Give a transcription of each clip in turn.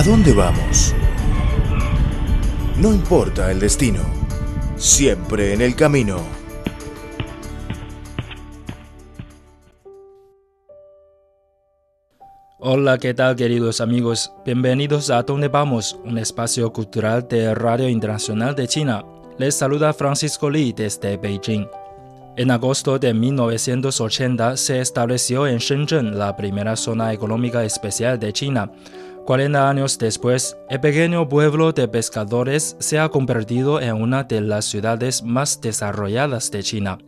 ¿A dónde vamos? No importa el destino, siempre en el camino. Hola, ¿qué tal queridos amigos? Bienvenidos a Dónde Vamos, un espacio cultural de Radio Internacional de China. Les saluda Francisco Li desde Beijing. En agosto de 1980 se estableció en Shenzhen la primera zona económica especial de China. 40 años después, el pequeño pueblo de pescadores se ha convertido en una de las ciudades más desarrolladas de China.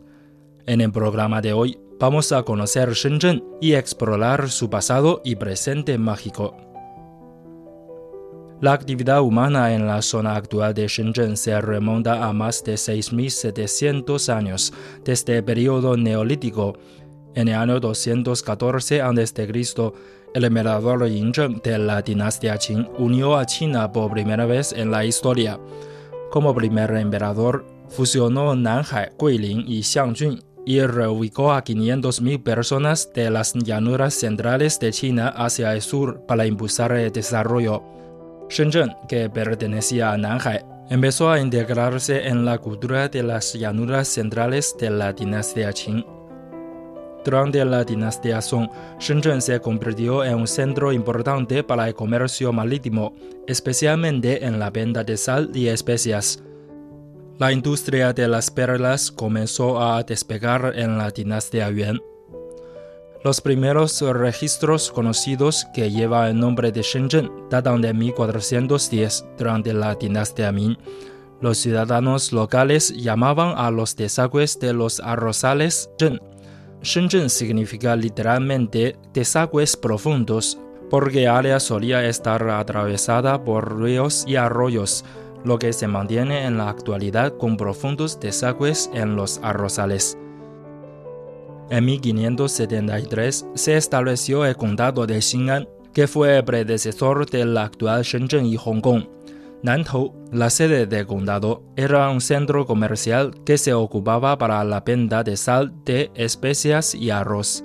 En el programa de hoy vamos a conocer Shenzhen y explorar su pasado y presente mágico. La actividad humana en la zona actual de Shenzhen se remonta a más de 6.700 años, desde el periodo neolítico. En el año 214 a.C., el emperador Yingzheng de la dinastía Qing unió a China por primera vez en la historia. Como primer emperador, fusionó Nanhai, Guilin y Xiangjun y reubicó a 500.000 personas de las llanuras centrales de China hacia el sur para impulsar el desarrollo. Shenzhen, que pertenecía a Nanhai, empezó a integrarse en la cultura de las llanuras centrales de la dinastía Qing. Durante la dinastía Song, Shenzhen se convirtió en un centro importante para el comercio marítimo, especialmente en la venta de sal y especias. La industria de las perlas comenzó a despegar en la dinastía Yuan. Los primeros registros conocidos que llevan el nombre de Shenzhen datan de 1410 durante la dinastía Ming. Los ciudadanos locales llamaban a los desagües de los arrozales Zhen. Shenzhen significa literalmente desagües profundos, porque área solía estar atravesada por ríos y arroyos, lo que se mantiene en la actualidad con profundos desagües en los arrozales. En 1573 se estableció el condado de Xin'an, que fue el predecesor del actual Shenzhen y Hong Kong. Nantou, la sede del condado, era un centro comercial que se ocupaba para la venta de sal, de especias y arroz.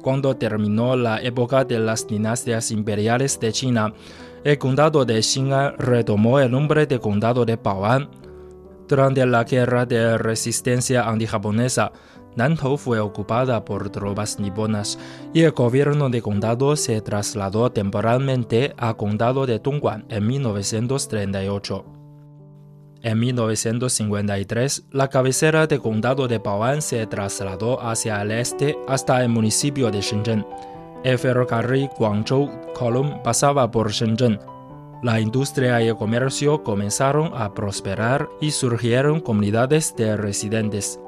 Cuando terminó la época de las dinastías imperiales de China, el condado de Xin'an retomó el nombre de condado de Bao'an. Durante la guerra de resistencia antijaponesa, Nantou fue ocupada por tropas niponas y el gobierno de condado se trasladó temporalmente a condado de Dongguan en 1938. En 1953, la cabecera de condado de Bao'an se trasladó hacia el este hasta el municipio de Shenzhen. El ferrocarril Guangzhou-Kowloon pasaba por Shenzhen. La industria y el comercio comenzaron a prosperar y surgieron comunidades de residentes.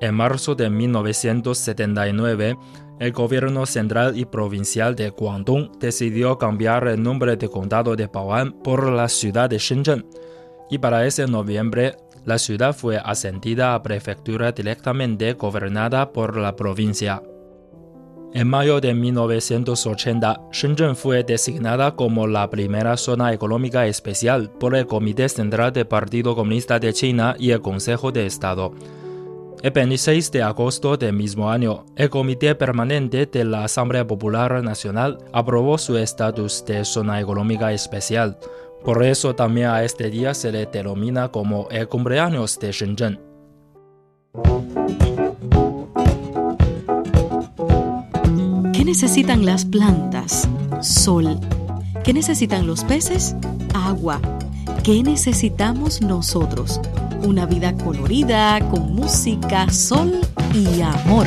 En marzo de 1979, el gobierno central y provincial de Guangdong decidió cambiar el nombre de condado de Bao'an por la ciudad de Shenzhen, y para ese noviembre, la ciudad fue ascendida a prefectura directamente gobernada por la provincia. En mayo de 1980, Shenzhen fue designada como la primera zona económica especial por el Comité Central del Partido Comunista de China y el Consejo de Estado. El 26 de agosto del mismo año, el Comité Permanente de la Asamblea Popular Nacional aprobó su estatus de zona económica especial. Por eso también a este día se le denomina como el cumpleaños de Shenzhen. ¿Qué necesitan las plantas? Sol. ¿Qué necesitan los peces? Agua. ¿Qué necesitamos nosotros? Una vida colorida, con música, sol y amor.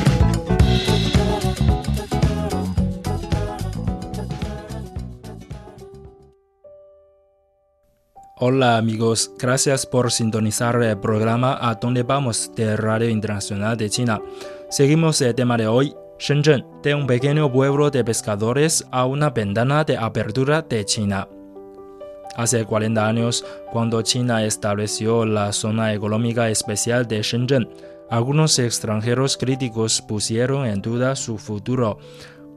Hola amigos, gracias por sintonizar el programa A Dónde Vamos de Radio Internacional de China. Seguimos el tema de hoy, Shenzhen, de un pequeño pueblo de pescadores a una ventana de apertura de China. Hace 40 años, cuando China estableció la zona económica especial de Shenzhen, algunos extranjeros críticos pusieron en duda su futuro.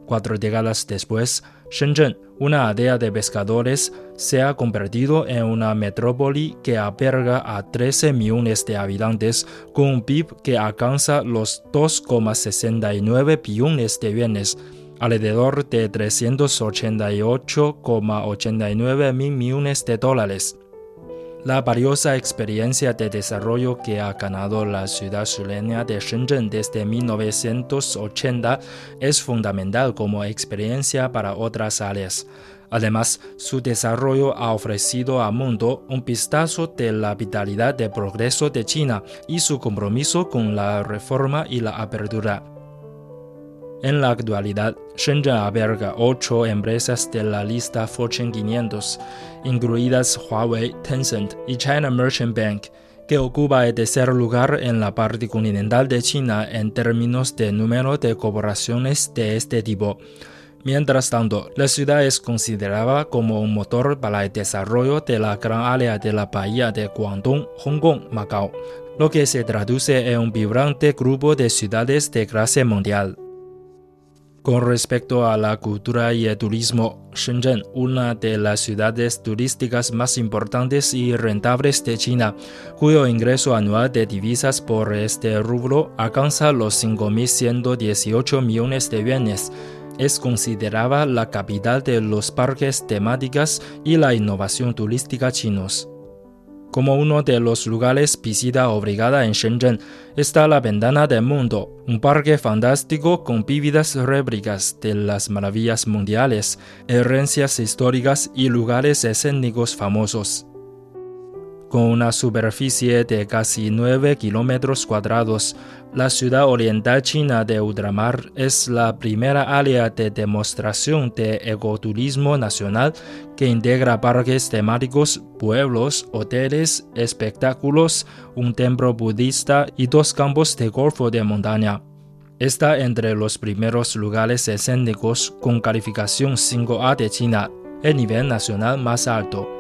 Cuatro décadas después, Shenzhen, una aldea de pescadores, se ha convertido en una metrópoli que alberga a 13 millones de habitantes con un PIB que alcanza los 2,69 billones de yuanes. Alrededor de 388,89 mil millones de dólares. La valiosa experiencia de desarrollo que ha ganado la ciudad sureña de Shenzhen desde 1980 es fundamental como experiencia para otras áreas. Además, su desarrollo ha ofrecido al mundo un vistazo de la vitalidad del progreso de China y su compromiso con la reforma y la apertura. En la actualidad, Shenzhen alberga ocho empresas de la lista Fortune 500, incluidas Huawei, Tencent y China Merchant Bank, que ocupa el tercer lugar en la parte continental de China en términos de número de corporaciones de este tipo. Mientras tanto, la ciudad es considerada como un motor para el desarrollo de la gran área de la bahía de Guangdong, Hong Kong, Macao, lo que se traduce en un vibrante grupo de ciudades de clase mundial. Con respecto a la cultura y el turismo, Shenzhen, una de las ciudades turísticas más importantes y rentables de China, cuyo ingreso anual de divisas por este rubro alcanza los 5.118 millones de yuanes, es considerada la capital de los parques temáticos y la innovación turística chinos. Como uno de los lugares visita obligada en Shenzhen está la Ventana del Mundo, un parque fantástico con vívidas réplicas de las maravillas mundiales, herencias históricas y lugares escénicos famosos. Con una superficie de casi 9 kilómetros cuadrados, la ciudad oriental china de ultramar es la primera área de demostración de ecoturismo nacional que integra parques temáticos, pueblos, hoteles, espectáculos, un templo budista y dos campos de golf de montaña. Está entre los primeros lugares escénicos con calificación 5A de China, el nivel nacional más alto.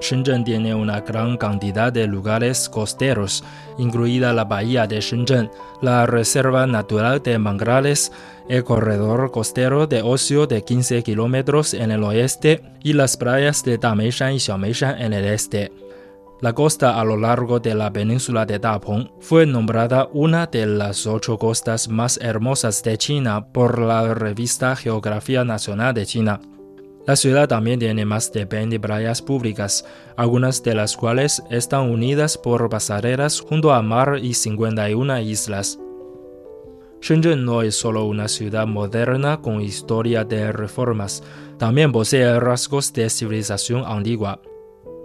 Shenzhen tiene una gran cantidad de lugares costeros, incluida la bahía de Shenzhen, la reserva natural de manglares, el corredor costero de ocio de 15 kilómetros en el oeste y las playas de Dameishan y Xiaomeishan en el este. La costa a lo largo de la península de Dapeng fue nombrada una de las ocho costas más hermosas de China por la revista Geografía Nacional de China. La ciudad también tiene más de 20 playas públicas, algunas de las cuales están unidas por pasarelas junto al mar y 51 islas. Shenzhen no es solo una ciudad moderna con historia de reformas, también posee rasgos de civilización antigua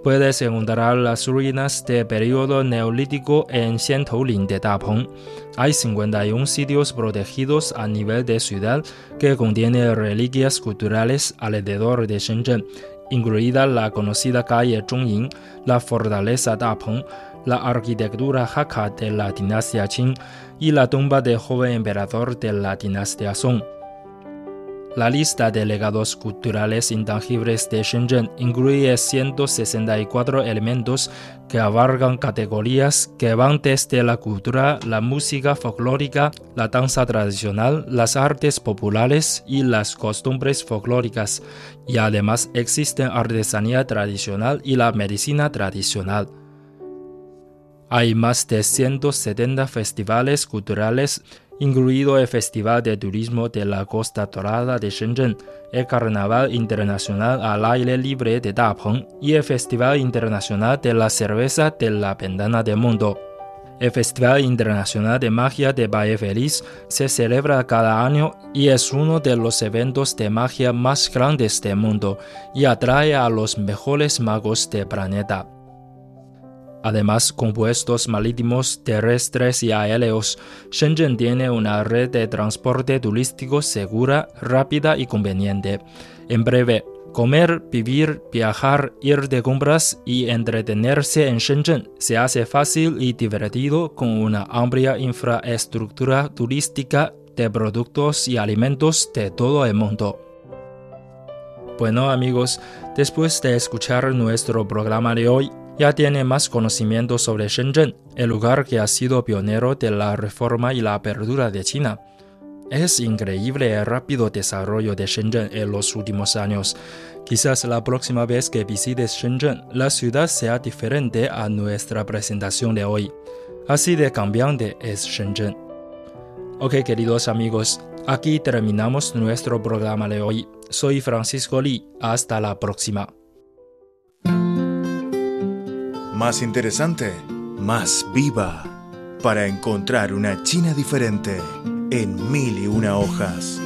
puedes encontrar las ruinas de periodo neolítico en Xiantolin de Dapeng. Hay 51 sitios protegidos a nivel de ciudad que contienen reliquias culturales alrededor de Shenzhen, incluida la conocida calle Zhongying, la fortaleza Dapeng, la arquitectura Hakka de la dinastía Qing y la tumba del joven emperador de la dinastía Song. La lista de legados culturales intangibles de Shenzhen incluye 164 elementos que abarcan categorías que van desde la cultura, la música folclórica, la danza tradicional, las artes populares y las costumbres folclóricas, y además existen artesanía tradicional y la medicina tradicional. Hay más de 170 festivales culturales incluido el Festival de Turismo de la Costa Dorada de Shenzhen, el Carnaval Internacional al Aire Libre de Dapeng y el Festival Internacional de la Cerveza de la Ventana del Mundo. El Festival Internacional de Magia de Valle Feliz se celebra cada año y es uno de los eventos de magia más grandes del mundo y atrae a los mejores magos del planeta. Además, compuestos marítimos, terrestres y aéreos, Shenzhen tiene una red de transporte turístico segura, rápida y conveniente. En breve, comer, vivir, viajar, ir de compras y entretenerse en Shenzhen se hace fácil y divertido con una amplia infraestructura turística de productos y alimentos de todo el mundo. Bueno amigos, después de escuchar nuestro programa de hoy, ya tiene más conocimiento sobre Shenzhen, el lugar que ha sido pionero de la reforma y la apertura de China. Es increíble el rápido desarrollo de Shenzhen en los últimos años. Quizás la próxima vez que visites Shenzhen, la ciudad sea diferente a nuestra presentación de hoy. Así de cambiante es Shenzhen. Ok, queridos amigos, Aquí terminamos nuestro programa de hoy. Soy Francisco Lee. Hasta la próxima. Más interesante, más viva, para encontrar una China diferente en mil y una hojas.